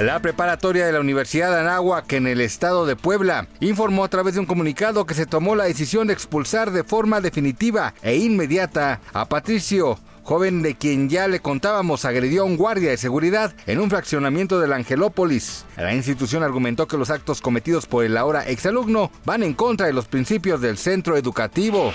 La preparatoria de la Universidad de Anáhuac en el estado de Puebla informó a través de un comunicado que se tomó la decisión de expulsar de forma definitiva e inmediata a Patricio joven de quien ya le contábamos agredió a un guardia de seguridad en un fraccionamiento de la Angelópolis. La institución argumentó que los actos cometidos por el ahora exalumno van en contra de los principios del centro educativo.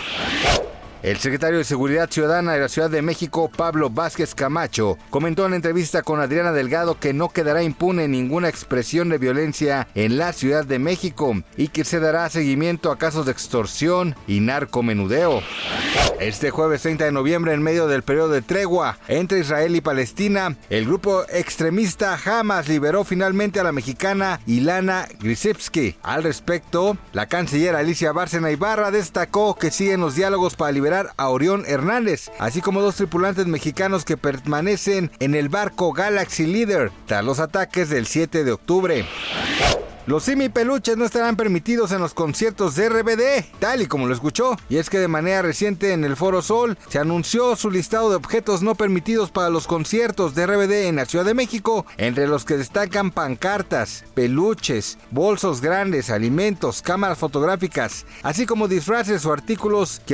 El secretario de Seguridad Ciudadana de la Ciudad de México, Pablo Vázquez Camacho, comentó en la entrevista con Adriana Delgado que no quedará impune ninguna expresión de violencia en la Ciudad de México y que se dará seguimiento a casos de extorsión y narcomenudeo. Este jueves 30 de noviembre, en medio del periodo de tregua entre Israel y Palestina, el grupo extremista Hamas liberó finalmente a la mexicana Ilana Grisipsky. Al respecto, la canciller Alicia Bárcena Ibarra destacó que siguen los diálogos para liberar a Orión Hernández, así como dos tripulantes mexicanos que permanecen en el barco Galaxy Leader tras los ataques del 7 de octubre. Los simi peluches no estarán permitidos en los conciertos de RBD, tal y como lo escuchó. Y es que de manera reciente en el Foro Sol se anunció su listado de objetos no permitidos para los conciertos de RBD en la Ciudad de México, entre los que destacan pancartas, peluches, bolsos grandes, alimentos, cámaras fotográficas, así como disfraces o artículos que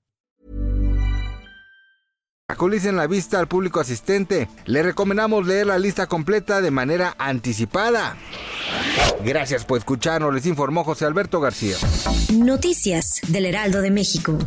Actualicen la vista al público asistente. Le recomendamos leer la lista completa de manera anticipada. Gracias por escucharnos, les informó José Alberto García. Noticias del Heraldo de México.